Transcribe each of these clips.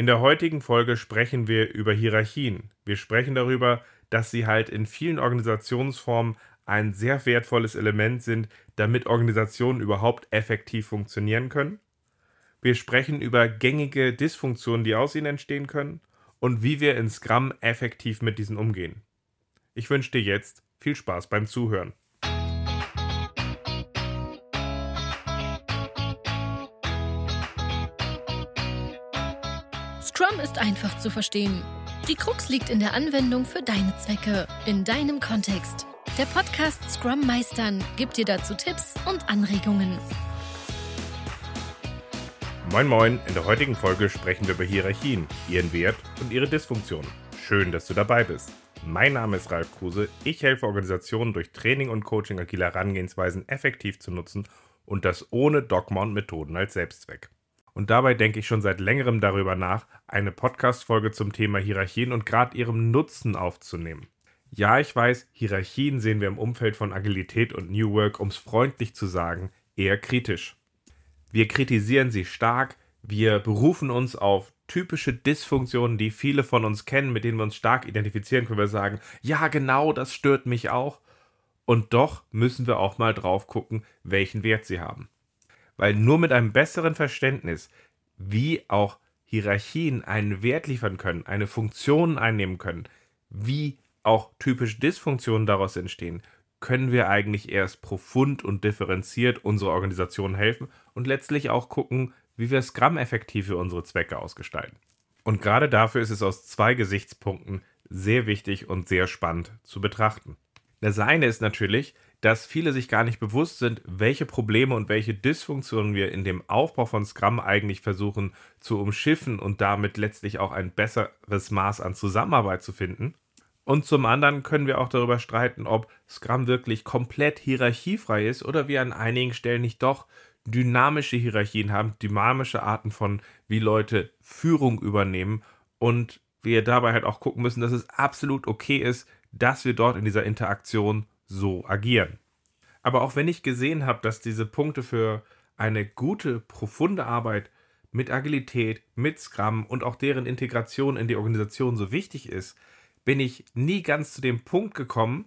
In der heutigen Folge sprechen wir über Hierarchien. Wir sprechen darüber, dass sie halt in vielen Organisationsformen ein sehr wertvolles Element sind, damit Organisationen überhaupt effektiv funktionieren können. Wir sprechen über gängige Dysfunktionen, die aus ihnen entstehen können und wie wir in Scrum effektiv mit diesen umgehen. Ich wünsche dir jetzt viel Spaß beim Zuhören. Ist einfach zu verstehen. Die Krux liegt in der Anwendung für deine Zwecke, in deinem Kontext. Der Podcast Scrum Meistern gibt dir dazu Tipps und Anregungen. Moin Moin, in der heutigen Folge sprechen wir über Hierarchien, ihren Wert und ihre Dysfunktion. Schön, dass du dabei bist. Mein Name ist Ralf Kruse. Ich helfe Organisationen durch Training und Coaching agiler Herangehensweisen effektiv zu nutzen und das ohne Dogma und Methoden als Selbstzweck. Und dabei denke ich schon seit längerem darüber nach, eine Podcast-Folge zum Thema Hierarchien und gerade ihrem Nutzen aufzunehmen. Ja, ich weiß, Hierarchien sehen wir im Umfeld von Agilität und New Work, um es freundlich zu sagen, eher kritisch. Wir kritisieren sie stark, wir berufen uns auf typische Dysfunktionen, die viele von uns kennen, mit denen wir uns stark identifizieren können. Wir sagen, ja, genau, das stört mich auch. Und doch müssen wir auch mal drauf gucken, welchen Wert sie haben. Weil nur mit einem besseren Verständnis, wie auch Hierarchien einen Wert liefern können, eine Funktion einnehmen können, wie auch typische Dysfunktionen daraus entstehen, können wir eigentlich erst profund und differenziert unserer Organisation helfen und letztlich auch gucken, wie wir Scrum effektiv für unsere Zwecke ausgestalten. Und gerade dafür ist es aus zwei Gesichtspunkten sehr wichtig und sehr spannend zu betrachten. Das eine ist natürlich, dass viele sich gar nicht bewusst sind, welche Probleme und welche Dysfunktionen wir in dem Aufbau von Scrum eigentlich versuchen zu umschiffen und damit letztlich auch ein besseres Maß an Zusammenarbeit zu finden. Und zum anderen können wir auch darüber streiten, ob Scrum wirklich komplett hierarchiefrei ist oder wir an einigen Stellen nicht doch dynamische Hierarchien haben, dynamische Arten von, wie Leute Führung übernehmen und wir dabei halt auch gucken müssen, dass es absolut okay ist, dass wir dort in dieser Interaktion so agieren. Aber auch wenn ich gesehen habe, dass diese Punkte für eine gute, profunde Arbeit mit Agilität, mit Scrum und auch deren Integration in die Organisation so wichtig ist, bin ich nie ganz zu dem Punkt gekommen,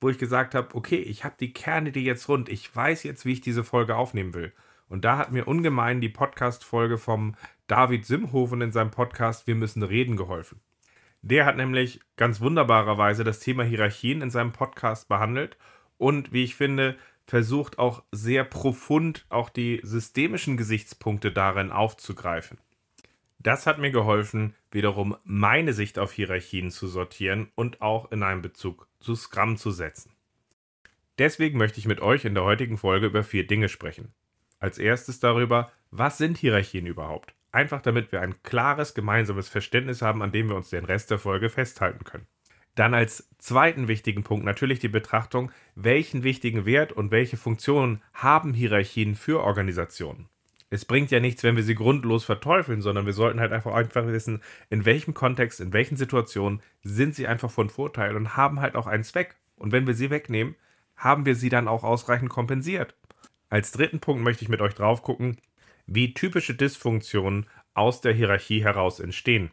wo ich gesagt habe, okay, ich habe die Kerne die jetzt rund, ich weiß jetzt, wie ich diese Folge aufnehmen will. Und da hat mir ungemein die Podcast-Folge vom David Simhofen in seinem Podcast Wir müssen reden geholfen. Der hat nämlich ganz wunderbarerweise das Thema Hierarchien in seinem Podcast behandelt und, wie ich finde, versucht auch sehr profund auch die systemischen Gesichtspunkte darin aufzugreifen. Das hat mir geholfen, wiederum meine Sicht auf Hierarchien zu sortieren und auch in einen Bezug zu Scrum zu setzen. Deswegen möchte ich mit euch in der heutigen Folge über vier Dinge sprechen. Als erstes darüber, was sind Hierarchien überhaupt? Einfach damit wir ein klares gemeinsames Verständnis haben, an dem wir uns den Rest der Folge festhalten können. Dann als zweiten wichtigen Punkt natürlich die Betrachtung, welchen wichtigen Wert und welche Funktionen haben Hierarchien für Organisationen. Es bringt ja nichts, wenn wir sie grundlos verteufeln, sondern wir sollten halt einfach, einfach wissen, in welchem Kontext, in welchen Situationen sind sie einfach von Vorteil und haben halt auch einen Zweck. Und wenn wir sie wegnehmen, haben wir sie dann auch ausreichend kompensiert. Als dritten Punkt möchte ich mit euch drauf gucken, wie typische Dysfunktionen aus der Hierarchie heraus entstehen,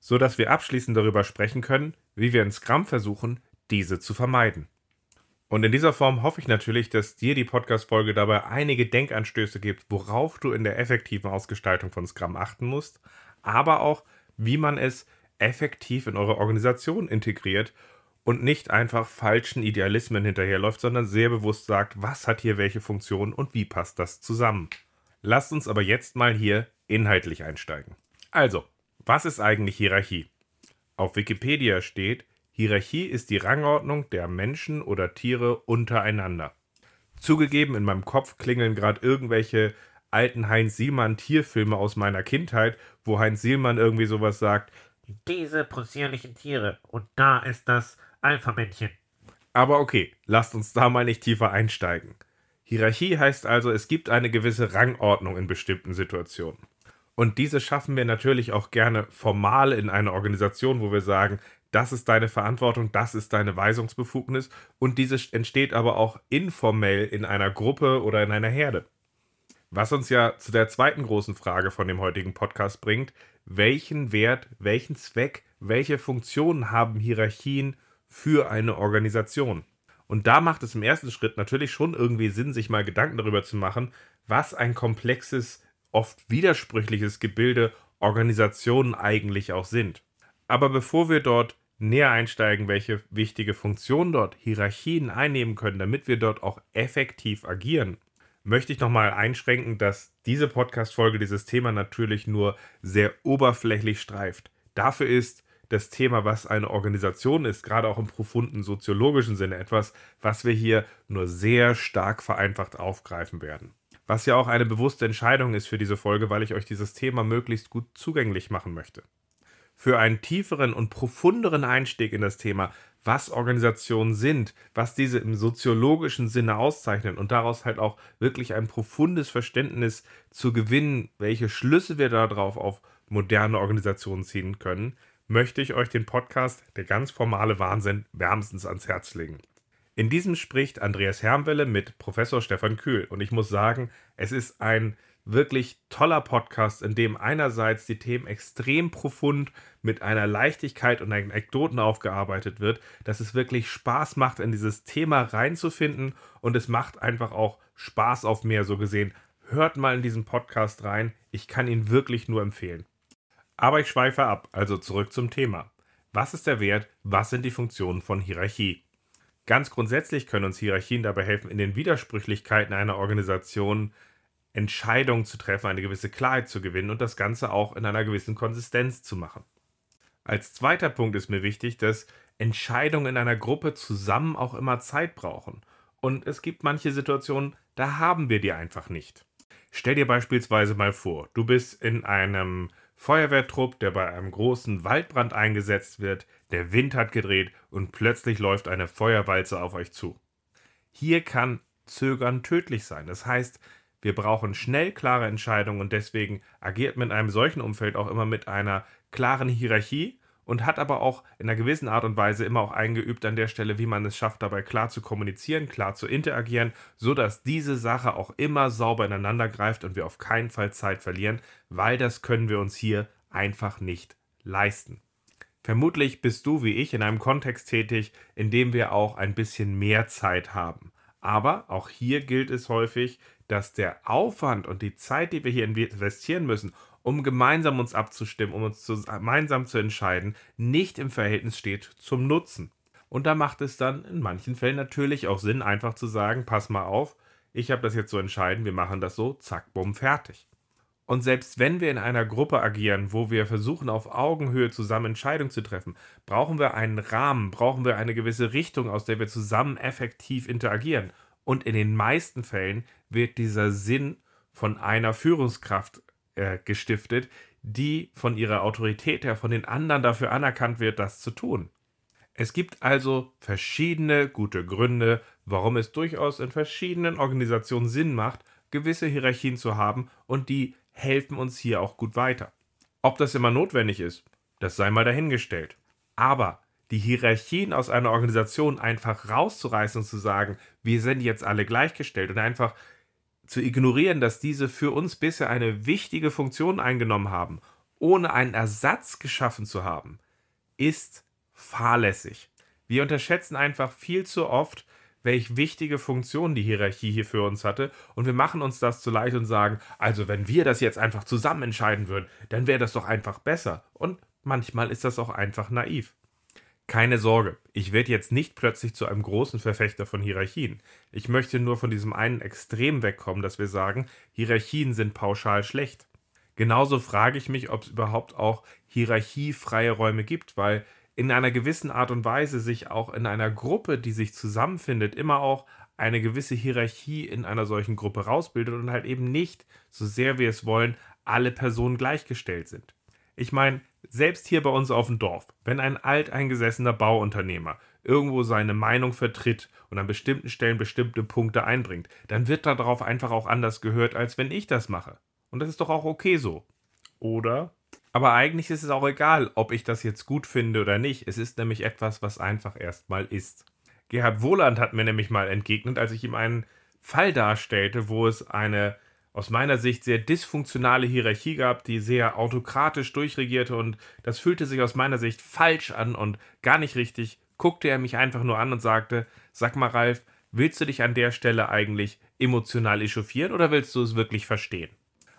so dass wir abschließend darüber sprechen können, wie wir in Scrum versuchen, diese zu vermeiden. Und in dieser Form hoffe ich natürlich, dass dir die Podcast-Folge dabei einige Denkanstöße gibt, worauf du in der effektiven Ausgestaltung von Scrum achten musst, aber auch, wie man es effektiv in eure Organisation integriert und nicht einfach falschen Idealismen hinterherläuft, sondern sehr bewusst sagt, was hat hier welche Funktion und wie passt das zusammen. Lasst uns aber jetzt mal hier inhaltlich einsteigen. Also, was ist eigentlich Hierarchie? Auf Wikipedia steht, Hierarchie ist die Rangordnung der Menschen oder Tiere untereinander. Zugegeben, in meinem Kopf klingeln gerade irgendwelche alten Heinz Sielmann Tierfilme aus meiner Kindheit, wo Heinz Sielmann irgendwie sowas sagt. Diese possierlichen Tiere und da ist das Alpha-Männchen. Aber okay, lasst uns da mal nicht tiefer einsteigen. Hierarchie heißt also, es gibt eine gewisse Rangordnung in bestimmten Situationen. Und diese schaffen wir natürlich auch gerne formal in einer Organisation, wo wir sagen, das ist deine Verantwortung, das ist deine Weisungsbefugnis und diese entsteht aber auch informell in einer Gruppe oder in einer Herde. Was uns ja zu der zweiten großen Frage von dem heutigen Podcast bringt, welchen Wert, welchen Zweck, welche Funktionen haben Hierarchien für eine Organisation? Und da macht es im ersten Schritt natürlich schon irgendwie Sinn, sich mal Gedanken darüber zu machen, was ein komplexes, oft widersprüchliches Gebilde Organisationen eigentlich auch sind. Aber bevor wir dort näher einsteigen, welche wichtige Funktionen dort Hierarchien einnehmen können, damit wir dort auch effektiv agieren, möchte ich nochmal einschränken, dass diese Podcast-Folge dieses Thema natürlich nur sehr oberflächlich streift. Dafür ist das Thema, was eine Organisation ist, gerade auch im profunden soziologischen Sinne etwas, was wir hier nur sehr stark vereinfacht aufgreifen werden. Was ja auch eine bewusste Entscheidung ist für diese Folge, weil ich euch dieses Thema möglichst gut zugänglich machen möchte. Für einen tieferen und profunderen Einstieg in das Thema was Organisationen sind, was diese im soziologischen Sinne auszeichnen und daraus halt auch wirklich ein profundes Verständnis zu gewinnen, welche Schlüsse wir darauf auf moderne Organisationen ziehen können, möchte ich euch den Podcast Der ganz formale Wahnsinn wärmstens ans Herz legen. In diesem spricht Andreas Hermwelle mit Professor Stefan Kühl und ich muss sagen, es ist ein wirklich toller Podcast, in dem einerseits die Themen extrem profund mit einer Leichtigkeit und Anekdoten aufgearbeitet wird, dass es wirklich Spaß macht, in dieses Thema reinzufinden und es macht einfach auch Spaß auf mehr so gesehen. Hört mal in diesen Podcast rein, ich kann ihn wirklich nur empfehlen. Aber ich schweife ab, also zurück zum Thema. Was ist der Wert? Was sind die Funktionen von Hierarchie? Ganz grundsätzlich können uns Hierarchien dabei helfen, in den Widersprüchlichkeiten einer Organisation Entscheidungen zu treffen, eine gewisse Klarheit zu gewinnen und das Ganze auch in einer gewissen Konsistenz zu machen. Als zweiter Punkt ist mir wichtig, dass Entscheidungen in einer Gruppe zusammen auch immer Zeit brauchen. Und es gibt manche Situationen, da haben wir die einfach nicht. Stell dir beispielsweise mal vor, du bist in einem Feuerwehrtrupp, der bei einem großen Waldbrand eingesetzt wird, der Wind hat gedreht und plötzlich läuft eine Feuerwalze auf euch zu. Hier kann Zögern tödlich sein. Das heißt, wir brauchen schnell klare Entscheidungen und deswegen agiert man in einem solchen Umfeld auch immer mit einer klaren Hierarchie und hat aber auch in einer gewissen Art und Weise immer auch eingeübt an der Stelle, wie man es schafft, dabei klar zu kommunizieren, klar zu interagieren, so dass diese Sache auch immer sauber ineinander greift und wir auf keinen Fall Zeit verlieren, weil das können wir uns hier einfach nicht leisten. Vermutlich bist du wie ich in einem Kontext tätig, in dem wir auch ein bisschen mehr Zeit haben. Aber auch hier gilt es häufig, dass der Aufwand und die Zeit, die wir hier investieren müssen, um gemeinsam uns abzustimmen, um uns gemeinsam zu entscheiden, nicht im Verhältnis steht zum Nutzen. Und da macht es dann in manchen Fällen natürlich auch Sinn, einfach zu sagen, pass mal auf, ich habe das jetzt so entscheiden, wir machen das so, zack, bumm, fertig. Und selbst wenn wir in einer Gruppe agieren, wo wir versuchen, auf Augenhöhe zusammen Entscheidungen zu treffen, brauchen wir einen Rahmen, brauchen wir eine gewisse Richtung, aus der wir zusammen effektiv interagieren. Und in den meisten Fällen wird dieser Sinn von einer Führungskraft äh, gestiftet, die von ihrer Autorität her von den anderen dafür anerkannt wird, das zu tun. Es gibt also verschiedene gute Gründe, warum es durchaus in verschiedenen Organisationen Sinn macht, gewisse Hierarchien zu haben und die helfen uns hier auch gut weiter. Ob das immer notwendig ist, das sei mal dahingestellt. Aber die Hierarchien aus einer Organisation einfach rauszureißen und zu sagen, wir sind jetzt alle gleichgestellt und einfach zu ignorieren, dass diese für uns bisher eine wichtige Funktion eingenommen haben, ohne einen Ersatz geschaffen zu haben, ist fahrlässig. Wir unterschätzen einfach viel zu oft, welch wichtige Funktion die Hierarchie hier für uns hatte, und wir machen uns das zu leicht und sagen, also wenn wir das jetzt einfach zusammen entscheiden würden, dann wäre das doch einfach besser. Und manchmal ist das auch einfach naiv. Keine Sorge, ich werde jetzt nicht plötzlich zu einem großen Verfechter von Hierarchien. Ich möchte nur von diesem einen Extrem wegkommen, dass wir sagen, Hierarchien sind pauschal schlecht. Genauso frage ich mich, ob es überhaupt auch hierarchiefreie Räume gibt, weil in einer gewissen Art und Weise sich auch in einer Gruppe, die sich zusammenfindet, immer auch eine gewisse Hierarchie in einer solchen Gruppe rausbildet und halt eben nicht, so sehr wir es wollen, alle Personen gleichgestellt sind. Ich meine, selbst hier bei uns auf dem Dorf, wenn ein alteingesessener Bauunternehmer irgendwo seine Meinung vertritt und an bestimmten Stellen bestimmte Punkte einbringt, dann wird darauf einfach auch anders gehört, als wenn ich das mache. Und das ist doch auch okay so. Oder? Aber eigentlich ist es auch egal, ob ich das jetzt gut finde oder nicht. Es ist nämlich etwas, was einfach erstmal ist. Gerhard Wohland hat mir nämlich mal entgegnet, als ich ihm einen Fall darstellte, wo es eine aus meiner Sicht sehr dysfunktionale Hierarchie gab, die sehr autokratisch durchregierte und das fühlte sich aus meiner Sicht falsch an und gar nicht richtig, guckte er mich einfach nur an und sagte, sag mal Ralf, willst du dich an der Stelle eigentlich emotional echauffieren oder willst du es wirklich verstehen?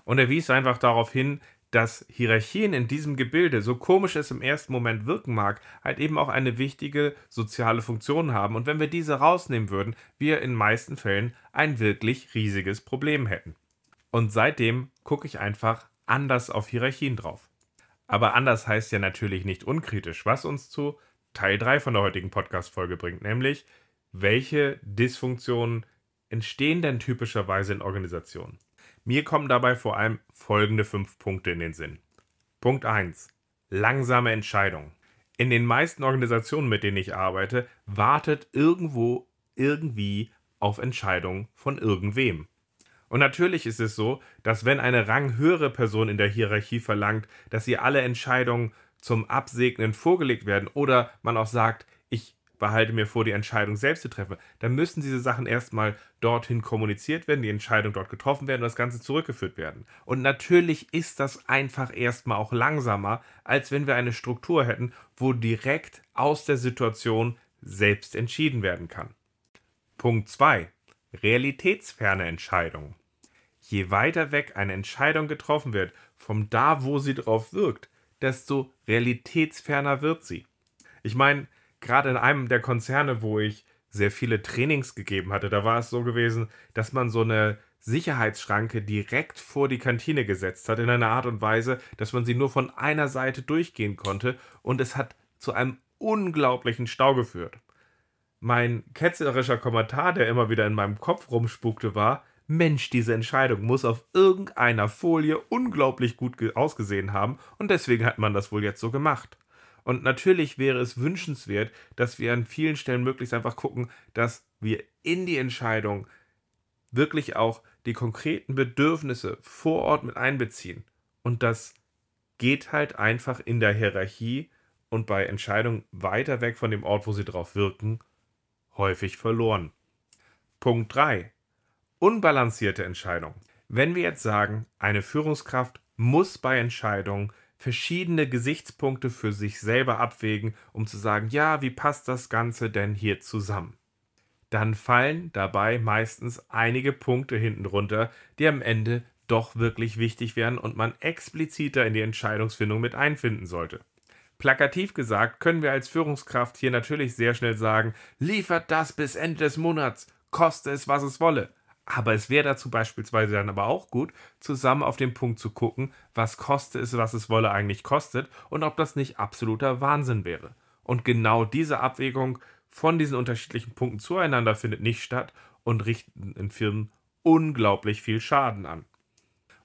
Und er wies einfach darauf hin, dass Hierarchien in diesem Gebilde, so komisch es im ersten Moment wirken mag, halt eben auch eine wichtige soziale Funktion haben und wenn wir diese rausnehmen würden, wir in meisten Fällen ein wirklich riesiges Problem hätten. Und seitdem gucke ich einfach anders auf Hierarchien drauf. Aber anders heißt ja natürlich nicht unkritisch, was uns zu Teil 3 von der heutigen Podcast-Folge bringt, nämlich welche Dysfunktionen entstehen denn typischerweise in Organisationen? Mir kommen dabei vor allem folgende fünf Punkte in den Sinn. Punkt 1. Langsame Entscheidungen. In den meisten Organisationen, mit denen ich arbeite, wartet irgendwo irgendwie auf Entscheidungen von irgendwem. Und natürlich ist es so, dass wenn eine ranghöhere Person in der Hierarchie verlangt, dass ihr alle Entscheidungen zum Absegnen vorgelegt werden oder man auch sagt, ich behalte mir vor, die Entscheidung selbst zu treffen, dann müssen diese Sachen erstmal dorthin kommuniziert werden, die Entscheidung dort getroffen werden und das Ganze zurückgeführt werden. Und natürlich ist das einfach erstmal auch langsamer, als wenn wir eine Struktur hätten, wo direkt aus der Situation selbst entschieden werden kann. Punkt 2 realitätsferne Entscheidungen. Je weiter weg eine Entscheidung getroffen wird, vom da, wo sie drauf wirkt, desto realitätsferner wird sie. Ich meine, gerade in einem der Konzerne, wo ich sehr viele Trainings gegeben hatte, da war es so gewesen, dass man so eine Sicherheitsschranke direkt vor die Kantine gesetzt hat, in einer Art und Weise, dass man sie nur von einer Seite durchgehen konnte und es hat zu einem unglaublichen Stau geführt. Mein ketzerischer Kommentar, der immer wieder in meinem Kopf rumspukte, war, Mensch, diese Entscheidung muss auf irgendeiner Folie unglaublich gut ausgesehen haben und deswegen hat man das wohl jetzt so gemacht. Und natürlich wäre es wünschenswert, dass wir an vielen Stellen möglichst einfach gucken, dass wir in die Entscheidung wirklich auch die konkreten Bedürfnisse vor Ort mit einbeziehen. Und das geht halt einfach in der Hierarchie und bei Entscheidungen weiter weg von dem Ort, wo sie drauf wirken, häufig verloren. Punkt 3. Unbalancierte Entscheidungen. Wenn wir jetzt sagen, eine Führungskraft muss bei Entscheidungen verschiedene Gesichtspunkte für sich selber abwägen, um zu sagen, ja, wie passt das Ganze denn hier zusammen? Dann fallen dabei meistens einige Punkte hinten runter, die am Ende doch wirklich wichtig wären und man expliziter in die Entscheidungsfindung mit einfinden sollte. Plakativ gesagt können wir als Führungskraft hier natürlich sehr schnell sagen, liefert das bis Ende des Monats, koste es, was es wolle. Aber es wäre dazu beispielsweise dann aber auch gut, zusammen auf den Punkt zu gucken, was koste es, was es wolle eigentlich kostet und ob das nicht absoluter Wahnsinn wäre. Und genau diese Abwägung von diesen unterschiedlichen Punkten zueinander findet nicht statt und richten in Firmen unglaublich viel Schaden an.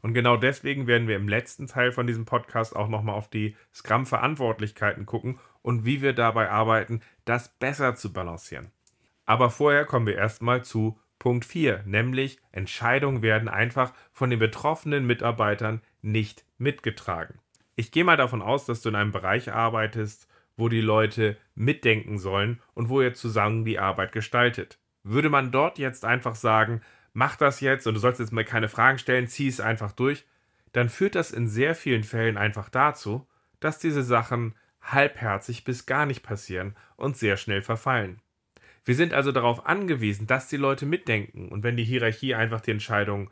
Und genau deswegen werden wir im letzten Teil von diesem Podcast auch nochmal auf die Scrum-Verantwortlichkeiten gucken und wie wir dabei arbeiten, das besser zu balancieren. Aber vorher kommen wir erstmal zu Punkt 4, nämlich Entscheidungen werden einfach von den betroffenen Mitarbeitern nicht mitgetragen. Ich gehe mal davon aus, dass du in einem Bereich arbeitest, wo die Leute mitdenken sollen und wo ihr zusammen die Arbeit gestaltet. Würde man dort jetzt einfach sagen, mach das jetzt und du sollst jetzt mal keine Fragen stellen, zieh es einfach durch, dann führt das in sehr vielen Fällen einfach dazu, dass diese Sachen halbherzig bis gar nicht passieren und sehr schnell verfallen. Wir sind also darauf angewiesen, dass die Leute mitdenken und wenn die Hierarchie einfach die Entscheidung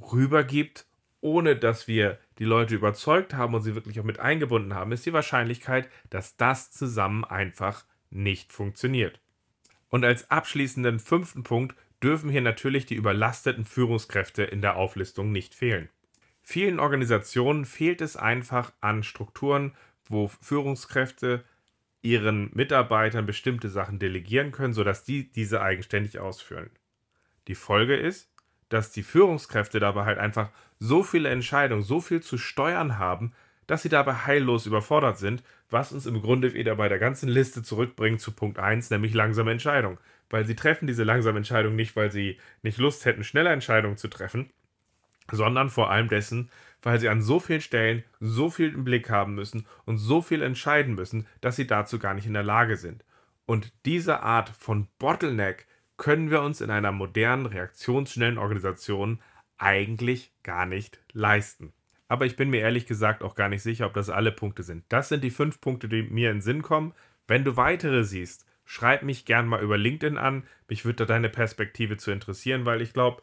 rübergibt, ohne dass wir die Leute überzeugt haben und sie wirklich auch mit eingebunden haben, ist die Wahrscheinlichkeit, dass das zusammen einfach nicht funktioniert. Und als abschließenden fünften Punkt dürfen hier natürlich die überlasteten Führungskräfte in der Auflistung nicht fehlen. Vielen Organisationen fehlt es einfach an Strukturen, wo Führungskräfte ihren Mitarbeitern bestimmte Sachen delegieren können, sodass die diese eigenständig ausführen. Die Folge ist, dass die Führungskräfte dabei halt einfach so viele Entscheidungen, so viel zu steuern haben, dass sie dabei heillos überfordert sind, was uns im Grunde wieder bei der ganzen Liste zurückbringt zu Punkt 1, nämlich langsame Entscheidung weil sie treffen diese langsame Entscheidung nicht, weil sie nicht Lust hätten, schnelle Entscheidungen zu treffen, sondern vor allem dessen, weil sie an so vielen Stellen so viel im Blick haben müssen und so viel entscheiden müssen, dass sie dazu gar nicht in der Lage sind. Und diese Art von Bottleneck können wir uns in einer modernen, reaktionsschnellen Organisation eigentlich gar nicht leisten. Aber ich bin mir ehrlich gesagt auch gar nicht sicher, ob das alle Punkte sind. Das sind die fünf Punkte, die mir in den Sinn kommen. Wenn du weitere siehst, schreib mich gern mal über LinkedIn an. Mich würde da deine Perspektive zu interessieren, weil ich glaube,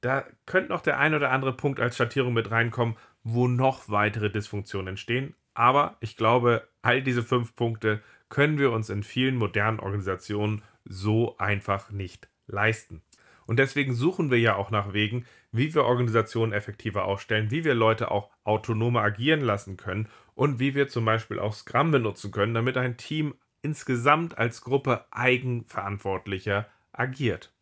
da könnte noch der ein oder andere Punkt als Schattierung mit reinkommen, wo noch weitere Dysfunktionen entstehen. Aber ich glaube, all diese fünf Punkte können wir uns in vielen modernen Organisationen so einfach nicht leisten. Und deswegen suchen wir ja auch nach Wegen, wie wir Organisationen effektiver aufstellen, wie wir Leute auch autonomer agieren lassen können und wie wir zum Beispiel auch Scrum benutzen können, damit ein Team insgesamt als Gruppe eigenverantwortlicher agiert.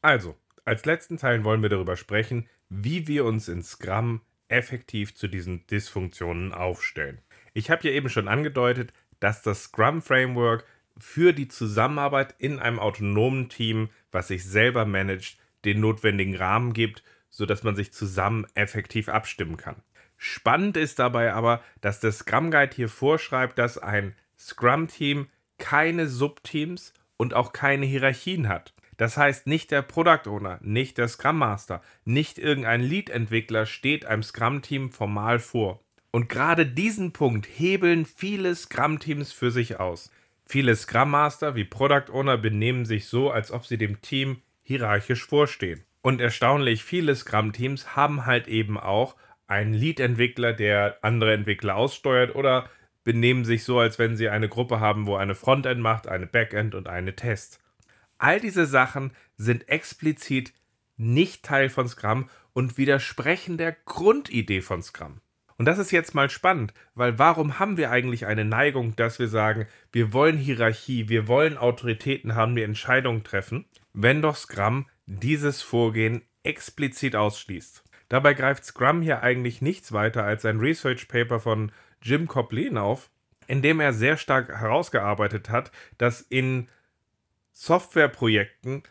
Also, als letzten Teil wollen wir darüber sprechen, wie wir uns in Scrum effektiv zu diesen Dysfunktionen aufstellen. Ich habe ja eben schon angedeutet, dass das Scrum Framework für die Zusammenarbeit in einem autonomen Team, was sich selber managt, den notwendigen Rahmen gibt, sodass man sich zusammen effektiv abstimmen kann. Spannend ist dabei aber, dass der Scrum Guide hier vorschreibt, dass ein Scrum-Team keine Subteams und auch keine Hierarchien hat. Das heißt, nicht der Product Owner, nicht der Scrum Master, nicht irgendein Lead-Entwickler steht einem Scrum-Team formal vor. Und gerade diesen Punkt hebeln viele Scrum-Teams für sich aus. Viele Scrum Master wie Product Owner benehmen sich so, als ob sie dem Team hierarchisch vorstehen. Und erstaunlich viele Scrum-Teams haben halt eben auch einen Lead-Entwickler, der andere Entwickler aussteuert oder benehmen sich so, als wenn sie eine Gruppe haben, wo eine Frontend macht, eine Backend und eine Test. All diese Sachen sind explizit nicht Teil von Scrum und widersprechen der Grundidee von Scrum. Und das ist jetzt mal spannend, weil warum haben wir eigentlich eine Neigung, dass wir sagen, wir wollen Hierarchie, wir wollen Autoritäten haben, die Entscheidungen treffen, wenn doch Scrum dieses Vorgehen explizit ausschließt. Dabei greift Scrum hier eigentlich nichts weiter als ein Research Paper von Jim Coplin auf, in dem er sehr stark herausgearbeitet hat, dass in Softwareprojekten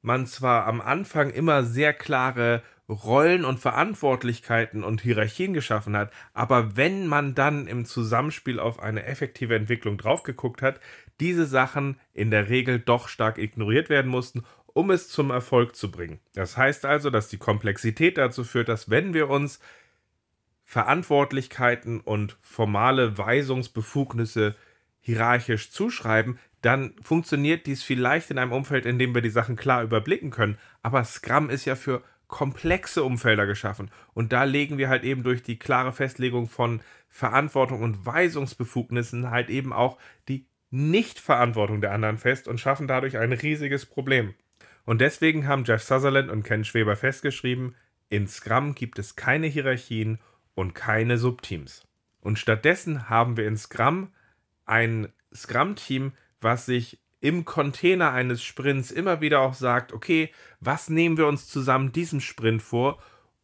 man zwar am Anfang immer sehr klare Rollen und Verantwortlichkeiten und Hierarchien geschaffen hat, aber wenn man dann im Zusammenspiel auf eine effektive Entwicklung draufgeguckt hat, diese Sachen in der Regel doch stark ignoriert werden mussten, um es zum Erfolg zu bringen. Das heißt also, dass die Komplexität dazu führt, dass wenn wir uns Verantwortlichkeiten und formale Weisungsbefugnisse hierarchisch zuschreiben, dann funktioniert dies vielleicht in einem Umfeld, in dem wir die Sachen klar überblicken können. Aber Scrum ist ja für komplexe Umfelder geschaffen. Und da legen wir halt eben durch die klare Festlegung von Verantwortung und Weisungsbefugnissen halt eben auch die Nichtverantwortung der anderen fest und schaffen dadurch ein riesiges Problem. Und deswegen haben Jeff Sutherland und Ken Schweber festgeschrieben, in Scrum gibt es keine Hierarchien und keine Subteams. Und stattdessen haben wir in Scrum ein Scrum-Team, was sich im Container eines Sprints immer wieder auch sagt, okay, was nehmen wir uns zusammen diesem Sprint vor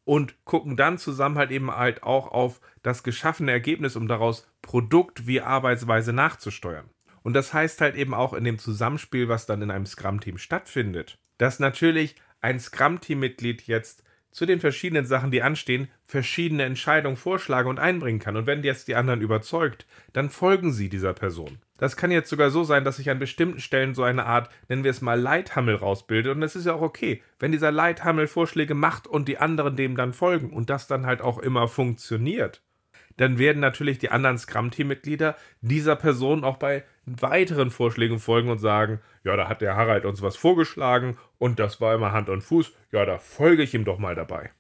und gucken dann zusammen halt eben halt auch auf das geschaffene Ergebnis, um daraus Produkt wie Arbeitsweise nachzusteuern. Und das heißt halt eben auch in dem Zusammenspiel, was dann in einem Scrum-Team stattfindet, dass natürlich ein Scrum-Team-Mitglied jetzt zu den verschiedenen Sachen, die anstehen, verschiedene Entscheidungen vorschlagen und einbringen kann. Und wenn jetzt die anderen überzeugt, dann folgen sie dieser Person. Das kann jetzt sogar so sein, dass sich an bestimmten Stellen so eine Art, nennen wir es mal, Leithammel rausbildet. Und das ist ja auch okay, wenn dieser Leithammel Vorschläge macht und die anderen dem dann folgen und das dann halt auch immer funktioniert. Dann werden natürlich die anderen Scrum-Team-Mitglieder dieser Person auch bei weiteren Vorschlägen folgen und sagen, ja, da hat der Harald uns was vorgeschlagen und das war immer Hand und Fuß, ja, da folge ich ihm doch mal dabei.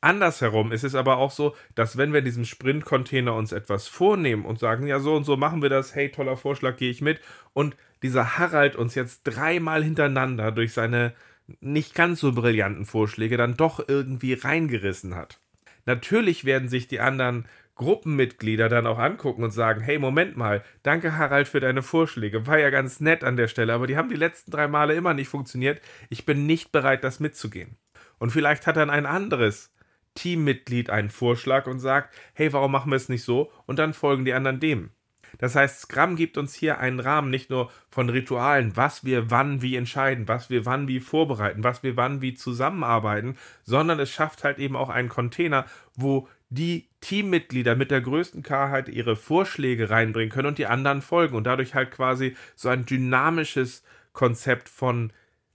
Andersherum ist es aber auch so, dass wenn wir in diesem Sprint-Container uns etwas vornehmen und sagen, ja, so und so machen wir das, hey, toller Vorschlag, gehe ich mit, und dieser Harald uns jetzt dreimal hintereinander durch seine nicht ganz so brillanten Vorschläge dann doch irgendwie reingerissen hat. Natürlich werden sich die anderen Gruppenmitglieder dann auch angucken und sagen, hey, Moment mal, danke Harald für deine Vorschläge, war ja ganz nett an der Stelle, aber die haben die letzten drei Male immer nicht funktioniert, ich bin nicht bereit, das mitzugehen. Und vielleicht hat dann ein anderes Teammitglied einen Vorschlag und sagt, hey, warum machen wir es nicht so? Und dann folgen die anderen dem. Das heißt, Scrum gibt uns hier einen Rahmen nicht nur von Ritualen, was wir wann wie entscheiden, was wir wann wie vorbereiten, was wir wann wie zusammenarbeiten, sondern es schafft halt eben auch einen Container, wo die Teammitglieder mit der größten Klarheit ihre Vorschläge reinbringen können und die anderen folgen und dadurch halt quasi so ein dynamisches Konzept von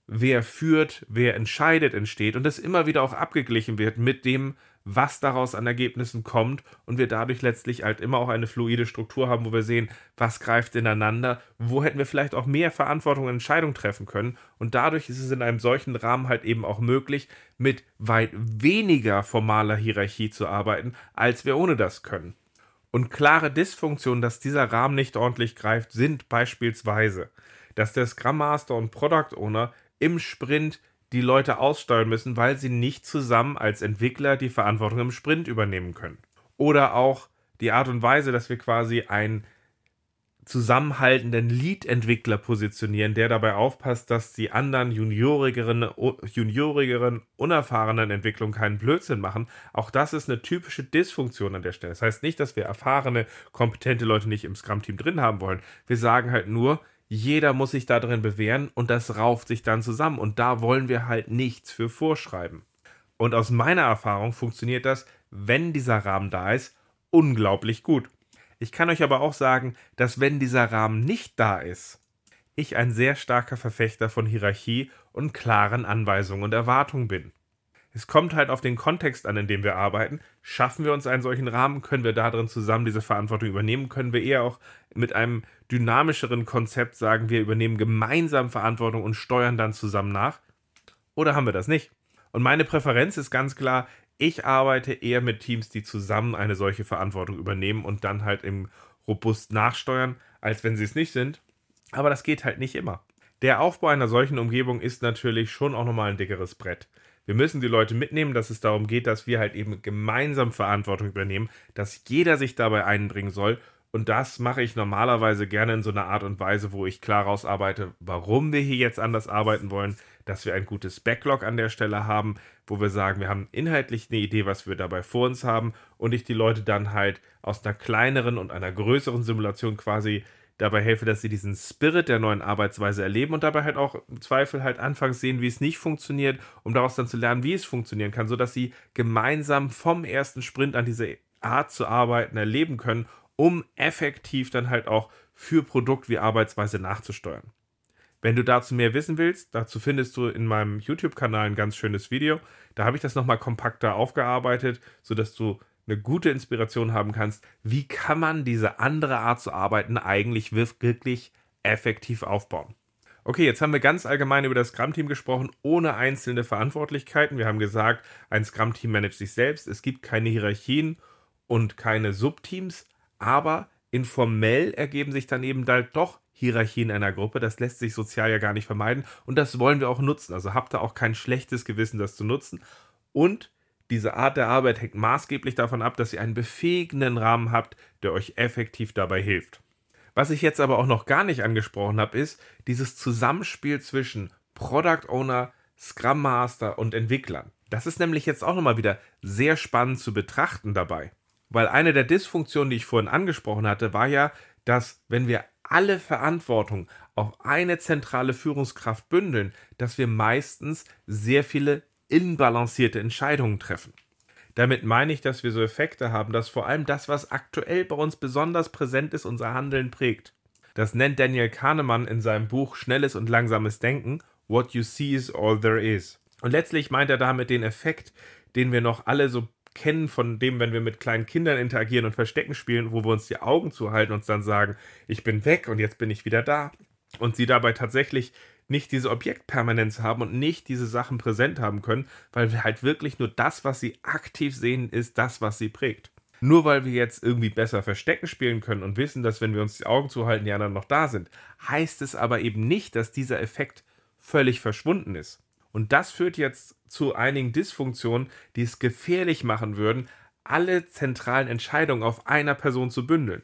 wer führt, wer entscheidet, entsteht und das immer wieder auch abgeglichen wird mit dem, was daraus an Ergebnissen kommt und wir dadurch letztlich halt immer auch eine fluide Struktur haben, wo wir sehen, was greift ineinander, wo hätten wir vielleicht auch mehr Verantwortung und Entscheidungen treffen können und dadurch ist es in einem solchen Rahmen halt eben auch möglich, mit weit weniger formaler Hierarchie zu arbeiten, als wir ohne das können. Und klare Dysfunktionen, dass dieser Rahmen nicht ordentlich greift, sind beispielsweise, dass der Scrum Master und Product Owner im Sprint die Leute aussteuern müssen, weil sie nicht zusammen als Entwickler die Verantwortung im Sprint übernehmen können. Oder auch die Art und Weise, dass wir quasi einen zusammenhaltenden Lead-Entwickler positionieren, der dabei aufpasst, dass die anderen juniorigeren, juniorigeren, unerfahrenen Entwicklungen keinen Blödsinn machen. Auch das ist eine typische Dysfunktion an der Stelle. Das heißt nicht, dass wir erfahrene, kompetente Leute nicht im Scrum-Team drin haben wollen. Wir sagen halt nur, jeder muss sich da drin bewähren und das rauft sich dann zusammen. Und da wollen wir halt nichts für vorschreiben. Und aus meiner Erfahrung funktioniert das, wenn dieser Rahmen da ist, unglaublich gut. Ich kann euch aber auch sagen, dass wenn dieser Rahmen nicht da ist, ich ein sehr starker Verfechter von Hierarchie und klaren Anweisungen und Erwartungen bin. Es kommt halt auf den Kontext an, in dem wir arbeiten. Schaffen wir uns einen solchen Rahmen? Können wir darin zusammen diese Verantwortung übernehmen? Können wir eher auch mit einem dynamischeren Konzept sagen, wir übernehmen gemeinsam Verantwortung und steuern dann zusammen nach? Oder haben wir das nicht? Und meine Präferenz ist ganz klar, ich arbeite eher mit Teams, die zusammen eine solche Verantwortung übernehmen und dann halt im robust nachsteuern, als wenn sie es nicht sind. Aber das geht halt nicht immer. Der Aufbau einer solchen Umgebung ist natürlich schon auch nochmal ein dickeres Brett. Wir müssen die Leute mitnehmen, dass es darum geht, dass wir halt eben gemeinsam Verantwortung übernehmen, dass jeder sich dabei einbringen soll. Und das mache ich normalerweise gerne in so einer Art und Weise, wo ich klar rausarbeite, warum wir hier jetzt anders arbeiten wollen, dass wir ein gutes Backlog an der Stelle haben, wo wir sagen, wir haben inhaltlich eine Idee, was wir dabei vor uns haben und ich die Leute dann halt aus einer kleineren und einer größeren Simulation quasi dabei helfe, dass sie diesen Spirit der neuen Arbeitsweise erleben und dabei halt auch im Zweifel halt anfangs sehen, wie es nicht funktioniert, um daraus dann zu lernen, wie es funktionieren kann, sodass sie gemeinsam vom ersten Sprint an diese Art zu arbeiten erleben können, um effektiv dann halt auch für Produkt wie Arbeitsweise nachzusteuern. Wenn du dazu mehr wissen willst, dazu findest du in meinem YouTube-Kanal ein ganz schönes Video. Da habe ich das nochmal kompakter aufgearbeitet, sodass du eine gute Inspiration haben kannst, wie kann man diese andere Art zu arbeiten eigentlich wirklich effektiv aufbauen. Okay, jetzt haben wir ganz allgemein über das Scrum-Team gesprochen, ohne einzelne Verantwortlichkeiten. Wir haben gesagt, ein Scrum-Team managt sich selbst, es gibt keine Hierarchien und keine Subteams, aber informell ergeben sich dann eben halt doch Hierarchien einer Gruppe. Das lässt sich sozial ja gar nicht vermeiden und das wollen wir auch nutzen. Also habt ihr auch kein schlechtes Gewissen, das zu nutzen. Und diese Art der Arbeit hängt maßgeblich davon ab, dass ihr einen befähigenden Rahmen habt, der euch effektiv dabei hilft. Was ich jetzt aber auch noch gar nicht angesprochen habe, ist dieses Zusammenspiel zwischen Product Owner, Scrum Master und Entwicklern. Das ist nämlich jetzt auch nochmal wieder sehr spannend zu betrachten dabei. Weil eine der Dysfunktionen, die ich vorhin angesprochen hatte, war ja, dass wenn wir alle Verantwortung auf eine zentrale Führungskraft bündeln, dass wir meistens sehr viele inbalancierte Entscheidungen treffen. Damit meine ich, dass wir so Effekte haben, dass vor allem das, was aktuell bei uns besonders präsent ist, unser Handeln prägt. Das nennt Daniel Kahnemann in seinem Buch Schnelles und langsames Denken, What You See is All There Is. Und letztlich meint er damit den Effekt, den wir noch alle so kennen, von dem, wenn wir mit kleinen Kindern interagieren und Verstecken spielen, wo wir uns die Augen zuhalten und uns dann sagen, ich bin weg und jetzt bin ich wieder da. Und sie dabei tatsächlich nicht diese Objektpermanenz haben und nicht diese Sachen präsent haben können, weil wir halt wirklich nur das, was sie aktiv sehen, ist das, was sie prägt. Nur weil wir jetzt irgendwie besser Verstecken spielen können und wissen, dass wenn wir uns die Augen zuhalten, die anderen noch da sind, heißt es aber eben nicht, dass dieser Effekt völlig verschwunden ist. Und das führt jetzt zu einigen Dysfunktionen, die es gefährlich machen würden, alle zentralen Entscheidungen auf einer Person zu bündeln.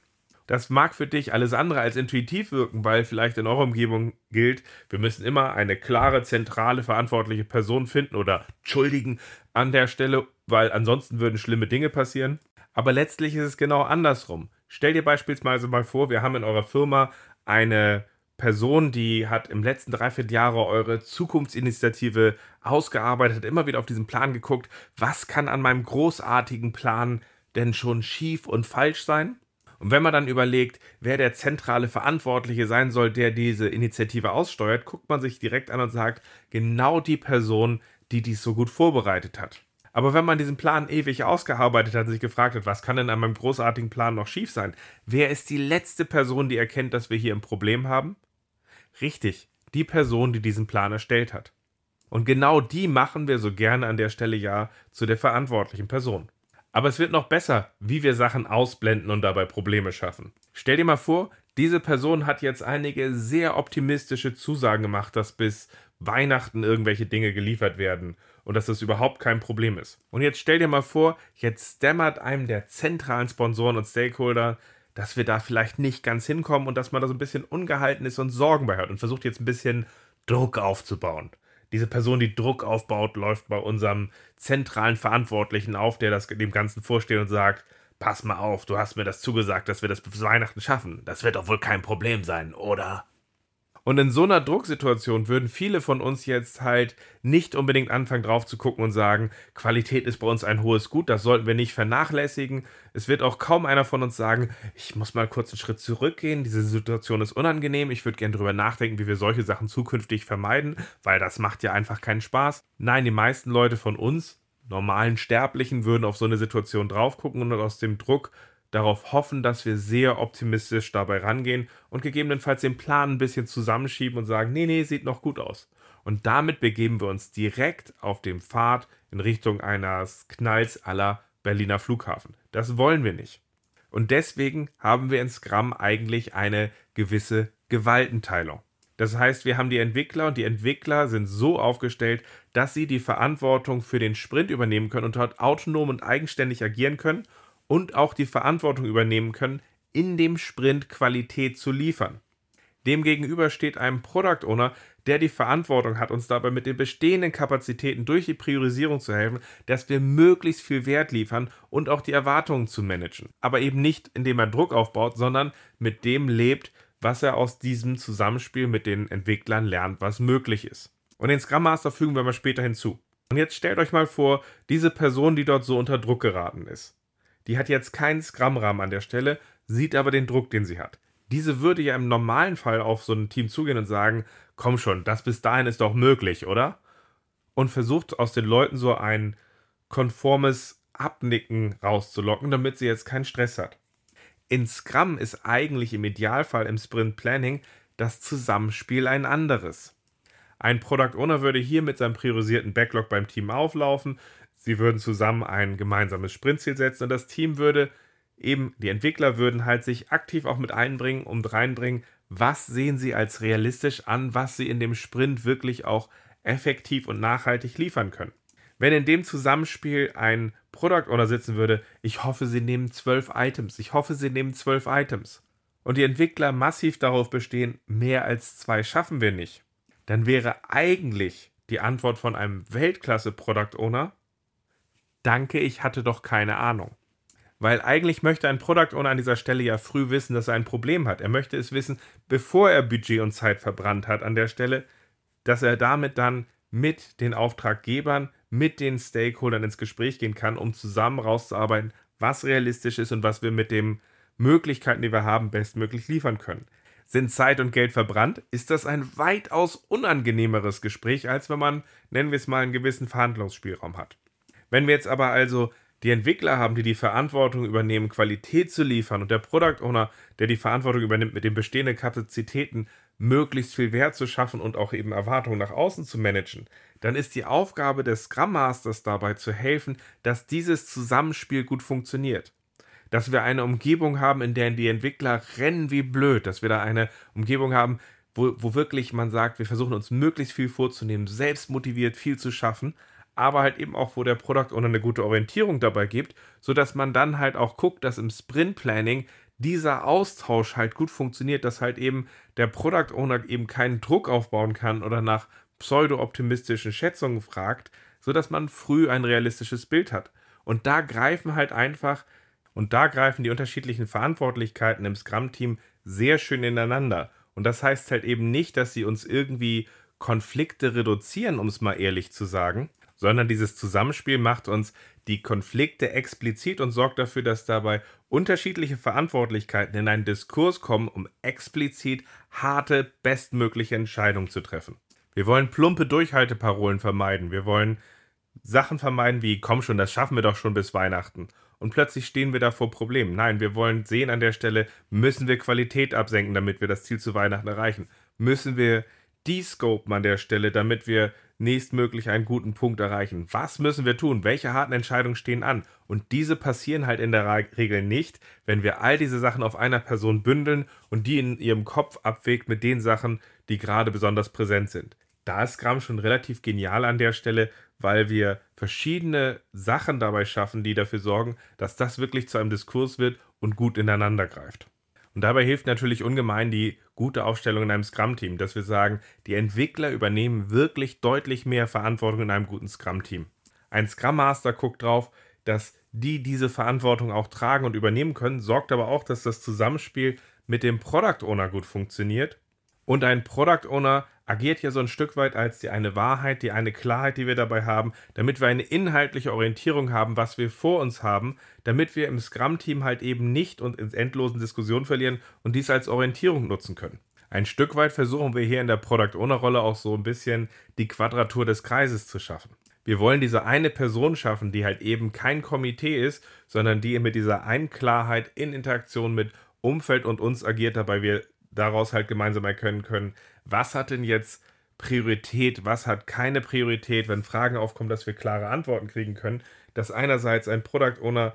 Das mag für dich alles andere als intuitiv wirken, weil vielleicht in eurer Umgebung gilt, wir müssen immer eine klare, zentrale, verantwortliche Person finden oder schuldigen an der Stelle, weil ansonsten würden schlimme Dinge passieren. Aber letztlich ist es genau andersrum. Stell dir beispielsweise mal vor, wir haben in eurer Firma eine Person, die hat im letzten Dreivierteljahre eure Zukunftsinitiative ausgearbeitet, immer wieder auf diesen Plan geguckt, was kann an meinem großartigen Plan denn schon schief und falsch sein? Und wenn man dann überlegt, wer der zentrale Verantwortliche sein soll, der diese Initiative aussteuert, guckt man sich direkt an und sagt, genau die Person, die dies so gut vorbereitet hat. Aber wenn man diesen Plan ewig ausgearbeitet hat und sich gefragt hat, was kann denn an meinem großartigen Plan noch schief sein, wer ist die letzte Person, die erkennt, dass wir hier ein Problem haben? Richtig, die Person, die diesen Plan erstellt hat. Und genau die machen wir so gerne an der Stelle ja zu der verantwortlichen Person. Aber es wird noch besser, wie wir Sachen ausblenden und dabei Probleme schaffen. Stell dir mal vor, diese Person hat jetzt einige sehr optimistische Zusagen gemacht, dass bis Weihnachten irgendwelche Dinge geliefert werden und dass das überhaupt kein Problem ist. Und jetzt stell dir mal vor, jetzt dämmert einem der zentralen Sponsoren und Stakeholder, dass wir da vielleicht nicht ganz hinkommen und dass man da so ein bisschen ungehalten ist und Sorgen bei hat und versucht jetzt ein bisschen Druck aufzubauen. Diese Person, die Druck aufbaut, läuft bei unserem zentralen Verantwortlichen auf, der das dem Ganzen vorsteht und sagt, pass mal auf, du hast mir das zugesagt, dass wir das bis Weihnachten schaffen. Das wird doch wohl kein Problem sein, oder? Und in so einer Drucksituation würden viele von uns jetzt halt nicht unbedingt anfangen drauf zu gucken und sagen, Qualität ist bei uns ein hohes Gut, das sollten wir nicht vernachlässigen. Es wird auch kaum einer von uns sagen, ich muss mal kurz einen Schritt zurückgehen, diese Situation ist unangenehm, ich würde gerne drüber nachdenken, wie wir solche Sachen zukünftig vermeiden, weil das macht ja einfach keinen Spaß. Nein, die meisten Leute von uns, normalen Sterblichen, würden auf so eine Situation drauf gucken und aus dem Druck darauf hoffen, dass wir sehr optimistisch dabei rangehen und gegebenenfalls den Plan ein bisschen zusammenschieben und sagen, nee, nee, sieht noch gut aus. Und damit begeben wir uns direkt auf dem Pfad in Richtung eines Knalls aller Berliner Flughafen. Das wollen wir nicht. Und deswegen haben wir in Scrum eigentlich eine gewisse Gewaltenteilung. Das heißt, wir haben die Entwickler und die Entwickler sind so aufgestellt, dass sie die Verantwortung für den Sprint übernehmen können und dort autonom und eigenständig agieren können und auch die Verantwortung übernehmen können, in dem Sprint Qualität zu liefern. Demgegenüber steht ein Product Owner, der die Verantwortung hat, uns dabei mit den bestehenden Kapazitäten durch die Priorisierung zu helfen, dass wir möglichst viel Wert liefern und auch die Erwartungen zu managen. Aber eben nicht, indem er Druck aufbaut, sondern mit dem lebt, was er aus diesem Zusammenspiel mit den Entwicklern lernt, was möglich ist. Und den Scrum Master fügen wir mal später hinzu. Und jetzt stellt euch mal vor, diese Person, die dort so unter Druck geraten ist. Die hat jetzt keinen Scrum-Rahmen an der Stelle, sieht aber den Druck, den sie hat. Diese würde ja im normalen Fall auf so ein Team zugehen und sagen, komm schon, das bis dahin ist doch möglich, oder? Und versucht aus den Leuten so ein konformes Abnicken rauszulocken, damit sie jetzt keinen Stress hat. In Scrum ist eigentlich im Idealfall im Sprint Planning das Zusammenspiel ein anderes. Ein Product Owner würde hier mit seinem priorisierten Backlog beim Team auflaufen, Sie würden zusammen ein gemeinsames Sprintziel setzen und das Team würde eben, die Entwickler würden halt sich aktiv auch mit einbringen und reinbringen, was sehen sie als realistisch an, was sie in dem Sprint wirklich auch effektiv und nachhaltig liefern können. Wenn in dem Zusammenspiel ein Product Owner sitzen würde, ich hoffe, sie nehmen zwölf Items, ich hoffe, sie nehmen zwölf Items, und die Entwickler massiv darauf bestehen, mehr als zwei schaffen wir nicht, dann wäre eigentlich die Antwort von einem Weltklasse Product Owner, Danke, ich hatte doch keine Ahnung. Weil eigentlich möchte ein Product Owner an dieser Stelle ja früh wissen, dass er ein Problem hat. Er möchte es wissen, bevor er Budget und Zeit verbrannt hat an der Stelle, dass er damit dann mit den Auftraggebern, mit den Stakeholdern ins Gespräch gehen kann, um zusammen rauszuarbeiten, was realistisch ist und was wir mit den Möglichkeiten, die wir haben, bestmöglich liefern können. Sind Zeit und Geld verbrannt, ist das ein weitaus unangenehmeres Gespräch, als wenn man, nennen wir es mal, einen gewissen Verhandlungsspielraum hat. Wenn wir jetzt aber also die Entwickler haben, die die Verantwortung übernehmen, Qualität zu liefern und der Product Owner, der die Verantwortung übernimmt, mit den bestehenden Kapazitäten möglichst viel Wert zu schaffen und auch eben Erwartungen nach außen zu managen, dann ist die Aufgabe des Scrum Masters dabei zu helfen, dass dieses Zusammenspiel gut funktioniert. Dass wir eine Umgebung haben, in der die Entwickler rennen wie blöd, dass wir da eine Umgebung haben, wo, wo wirklich man sagt, wir versuchen uns möglichst viel vorzunehmen, selbst motiviert viel zu schaffen, aber halt eben auch, wo der Product Owner eine gute Orientierung dabei gibt, sodass man dann halt auch guckt, dass im Sprint Planning dieser Austausch halt gut funktioniert, dass halt eben der Product Owner eben keinen Druck aufbauen kann oder nach pseudo-optimistischen Schätzungen fragt, sodass man früh ein realistisches Bild hat. Und da greifen halt einfach, und da greifen die unterschiedlichen Verantwortlichkeiten im Scrum-Team sehr schön ineinander. Und das heißt halt eben nicht, dass sie uns irgendwie Konflikte reduzieren, um es mal ehrlich zu sagen, sondern dieses Zusammenspiel macht uns die Konflikte explizit und sorgt dafür, dass dabei unterschiedliche Verantwortlichkeiten in einen Diskurs kommen, um explizit harte, bestmögliche Entscheidungen zu treffen. Wir wollen plumpe Durchhalteparolen vermeiden. Wir wollen Sachen vermeiden wie, komm schon, das schaffen wir doch schon bis Weihnachten. Und plötzlich stehen wir da vor Problemen. Nein, wir wollen sehen an der Stelle, müssen wir Qualität absenken, damit wir das Ziel zu Weihnachten erreichen. Müssen wir descopen an der Stelle, damit wir nächstmöglich einen guten Punkt erreichen. Was müssen wir tun? Welche harten Entscheidungen stehen an? Und diese passieren halt in der Regel nicht, wenn wir all diese Sachen auf einer Person bündeln und die in ihrem Kopf abwägt mit den Sachen, die gerade besonders präsent sind. Da ist Scrum schon relativ genial an der Stelle, weil wir verschiedene Sachen dabei schaffen, die dafür sorgen, dass das wirklich zu einem Diskurs wird und gut ineinander greift. Und dabei hilft natürlich ungemein die gute Aufstellung in einem Scrum-Team, dass wir sagen, die Entwickler übernehmen wirklich deutlich mehr Verantwortung in einem guten Scrum-Team. Ein Scrum Master guckt drauf, dass die diese Verantwortung auch tragen und übernehmen können, sorgt aber auch, dass das Zusammenspiel mit dem Product Owner gut funktioniert. Und ein Product Owner agiert ja so ein Stück weit als die eine Wahrheit, die eine Klarheit, die wir dabei haben, damit wir eine inhaltliche Orientierung haben, was wir vor uns haben, damit wir im Scrum-Team halt eben nicht und ins endlosen Diskussionen verlieren und dies als Orientierung nutzen können. Ein Stück weit versuchen wir hier in der Product Owner Rolle auch so ein bisschen die Quadratur des Kreises zu schaffen. Wir wollen diese eine Person schaffen, die halt eben kein Komitee ist, sondern die mit dieser einen Klarheit in Interaktion mit Umfeld und uns agiert, dabei wir daraus halt gemeinsam erkennen können, was hat denn jetzt Priorität, was hat keine Priorität, wenn Fragen aufkommen, dass wir klare Antworten kriegen können, dass einerseits ein Product Owner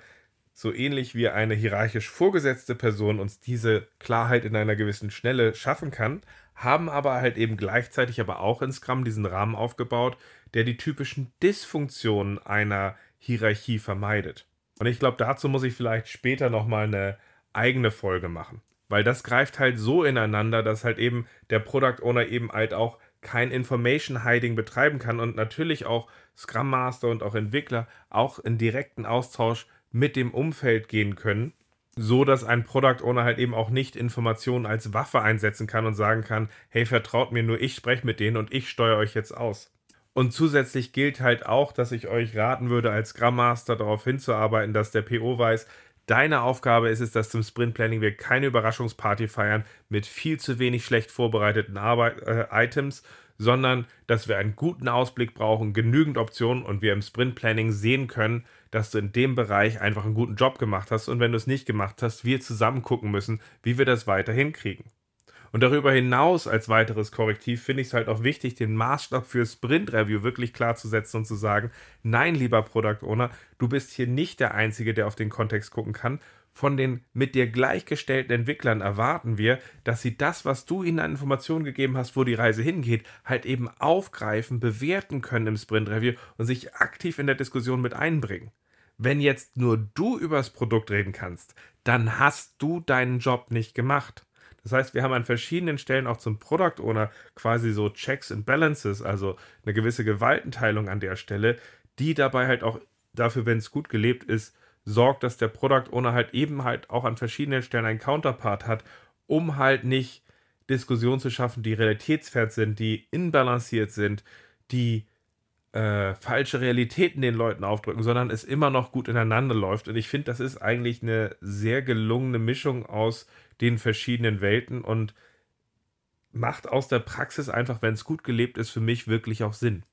so ähnlich wie eine hierarchisch vorgesetzte Person uns diese Klarheit in einer gewissen Schnelle schaffen kann, haben aber halt eben gleichzeitig aber auch in Scrum diesen Rahmen aufgebaut, der die typischen Dysfunktionen einer Hierarchie vermeidet. Und ich glaube, dazu muss ich vielleicht später nochmal eine eigene Folge machen. Weil das greift halt so ineinander, dass halt eben der Product Owner eben halt auch kein Information Hiding betreiben kann und natürlich auch Scrum Master und auch Entwickler auch in direkten Austausch mit dem Umfeld gehen können, so dass ein Product Owner halt eben auch nicht Informationen als Waffe einsetzen kann und sagen kann, hey, vertraut mir nur, ich spreche mit denen und ich steuere euch jetzt aus. Und zusätzlich gilt halt auch, dass ich euch raten würde, als Scrum Master darauf hinzuarbeiten, dass der PO weiß, Deine Aufgabe ist es, dass zum Sprint Planning wir keine Überraschungsparty feiern mit viel zu wenig schlecht vorbereiteten Arbeit, äh, Items, sondern dass wir einen guten Ausblick brauchen, genügend Optionen und wir im Sprint Planning sehen können, dass du in dem Bereich einfach einen guten Job gemacht hast und wenn du es nicht gemacht hast, wir zusammen gucken müssen, wie wir das weiter hinkriegen. Und darüber hinaus als weiteres Korrektiv finde ich es halt auch wichtig, den Maßstab für Sprint Review wirklich klar zu setzen und zu sagen, nein, lieber Product Owner, du bist hier nicht der Einzige, der auf den Kontext gucken kann. Von den mit dir gleichgestellten Entwicklern erwarten wir, dass sie das, was du ihnen an Informationen gegeben hast, wo die Reise hingeht, halt eben aufgreifen, bewerten können im Sprint Review und sich aktiv in der Diskussion mit einbringen. Wenn jetzt nur du übers Produkt reden kannst, dann hast du deinen Job nicht gemacht. Das heißt, wir haben an verschiedenen Stellen auch zum Product Owner quasi so Checks and Balances, also eine gewisse Gewaltenteilung an der Stelle, die dabei halt auch dafür, wenn es gut gelebt ist, sorgt, dass der Product Owner halt eben halt auch an verschiedenen Stellen einen Counterpart hat, um halt nicht Diskussionen zu schaffen, die realitätsfern sind, die inbalanciert sind, die äh, falsche Realitäten den Leuten aufdrücken, sondern es immer noch gut ineinander läuft. Und ich finde, das ist eigentlich eine sehr gelungene Mischung aus den verschiedenen Welten und macht aus der Praxis einfach, wenn es gut gelebt ist, für mich wirklich auch Sinn.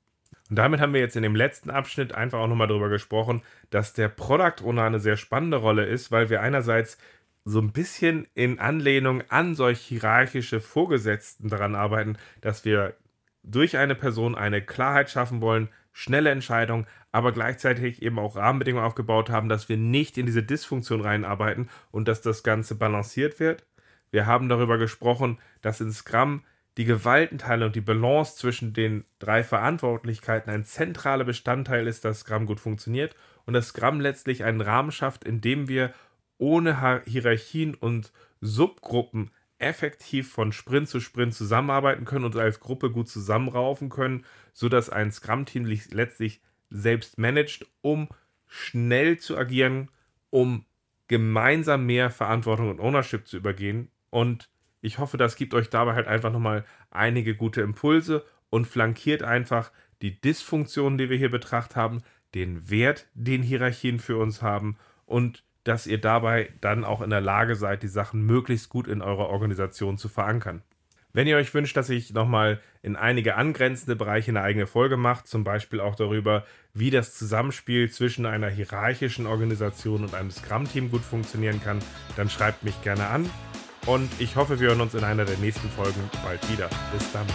Und damit haben wir jetzt in dem letzten Abschnitt einfach auch nochmal darüber gesprochen, dass der Product Owner eine sehr spannende Rolle ist, weil wir einerseits so ein bisschen in Anlehnung an solch hierarchische Vorgesetzten daran arbeiten, dass wir durch eine Person eine Klarheit schaffen wollen, schnelle Entscheidungen, aber gleichzeitig eben auch Rahmenbedingungen aufgebaut haben, dass wir nicht in diese Dysfunktion reinarbeiten und dass das Ganze balanciert wird. Wir haben darüber gesprochen, dass in Scrum die Gewaltenteilung, die Balance zwischen den drei Verantwortlichkeiten ein zentraler Bestandteil ist, dass Scrum gut funktioniert und dass Scrum letztlich einen Rahmen schafft, in dem wir ohne Hierarchien und Subgruppen effektiv von Sprint zu Sprint zusammenarbeiten können und als Gruppe gut zusammenraufen können, sodass ein Scrum-Team letztlich selbst managt, um schnell zu agieren, um gemeinsam mehr Verantwortung und Ownership zu übergehen. Und ich hoffe, das gibt euch dabei halt einfach nochmal einige gute Impulse und flankiert einfach die Dysfunktionen, die wir hier betrachtet haben, den Wert, den Hierarchien für uns haben und dass ihr dabei dann auch in der Lage seid, die Sachen möglichst gut in eurer Organisation zu verankern. Wenn ihr euch wünscht, dass ich nochmal in einige angrenzende Bereiche eine eigene Folge mache, zum Beispiel auch darüber, wie das Zusammenspiel zwischen einer hierarchischen Organisation und einem Scrum-Team gut funktionieren kann, dann schreibt mich gerne an. Und ich hoffe, wir hören uns in einer der nächsten Folgen bald wieder. Bis dann.